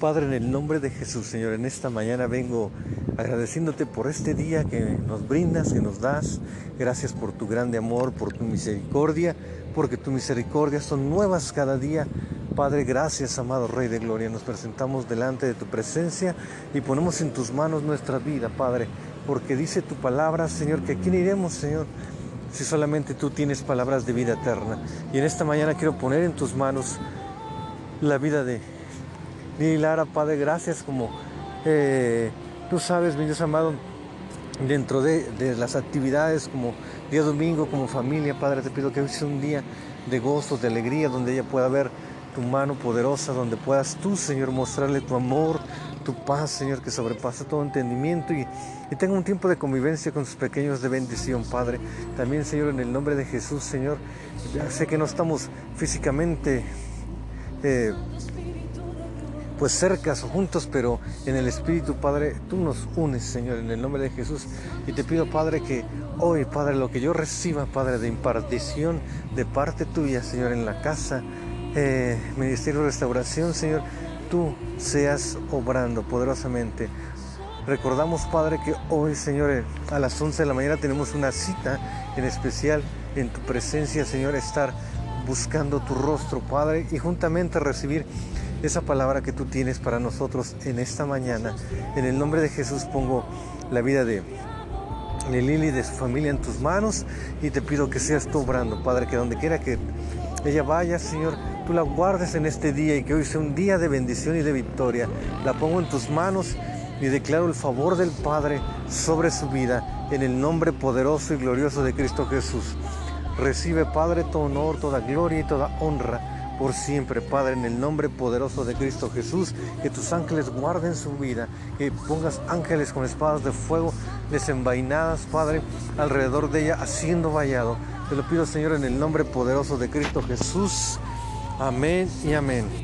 Padre, en el nombre de Jesús, Señor, en esta mañana vengo agradeciéndote por este día que nos brindas, que nos das. Gracias por tu grande amor, por tu misericordia, porque tu misericordia son nuevas cada día. Padre, gracias, amado Rey de Gloria. Nos presentamos delante de tu presencia y ponemos en tus manos nuestra vida, Padre, porque dice tu palabra, Señor, que a quién iremos, Señor, si solamente tú tienes palabras de vida eterna. Y en esta mañana quiero poner en tus manos la vida de Lili Lara, Padre, gracias como eh, tú sabes, mi Dios amado, dentro de, las actividades como día domingo, como familia, Padre, te pido que hoy sea un día de gozo, de alegría, donde ella pueda ver tu mano poderosa, donde puedas tú, Señor, mostrarle tu amor, tu paz, Señor, que sobrepasa todo entendimiento y, y tenga un tiempo de convivencia con sus pequeños de bendición, Padre. También, Señor, en el nombre de Jesús, Señor, sé que no estamos físicamente eh, pues cercas o juntos, pero en el Espíritu, Padre, tú nos unes, Señor, en el nombre de Jesús. Y te pido, Padre, que hoy, Padre, lo que yo reciba, Padre, de impartición de parte tuya, Señor, en la casa, eh, Ministerio de Restauración, Señor, tú seas obrando poderosamente. Recordamos, Padre, que hoy, Señor, a las 11 de la mañana tenemos una cita en especial en tu presencia, Señor, estar buscando tu rostro, Padre, y juntamente recibir esa palabra que tú tienes para nosotros en esta mañana. En el nombre de Jesús pongo la vida de, Lili y de su familia en tus manos y te pido que seas tú obrando, Padre, que donde quiera que ella vaya, Señor, tú la guardes en este día y que hoy sea un día de bendición y de victoria. La pongo en tus manos y declaro el favor del Padre sobre su vida en el nombre poderoso y glorioso de Cristo Jesús. Recibe, Padre, todo honor, toda gloria y toda honra por siempre, Padre, en el nombre poderoso de Cristo Jesús, que tus ángeles guarden su vida, que pongas ángeles con espadas de fuego desenvainadas, Padre, alrededor de ella, haciendo vallado. Te lo pido, Señor, en el nombre poderoso de Cristo Jesús. Amén y amén.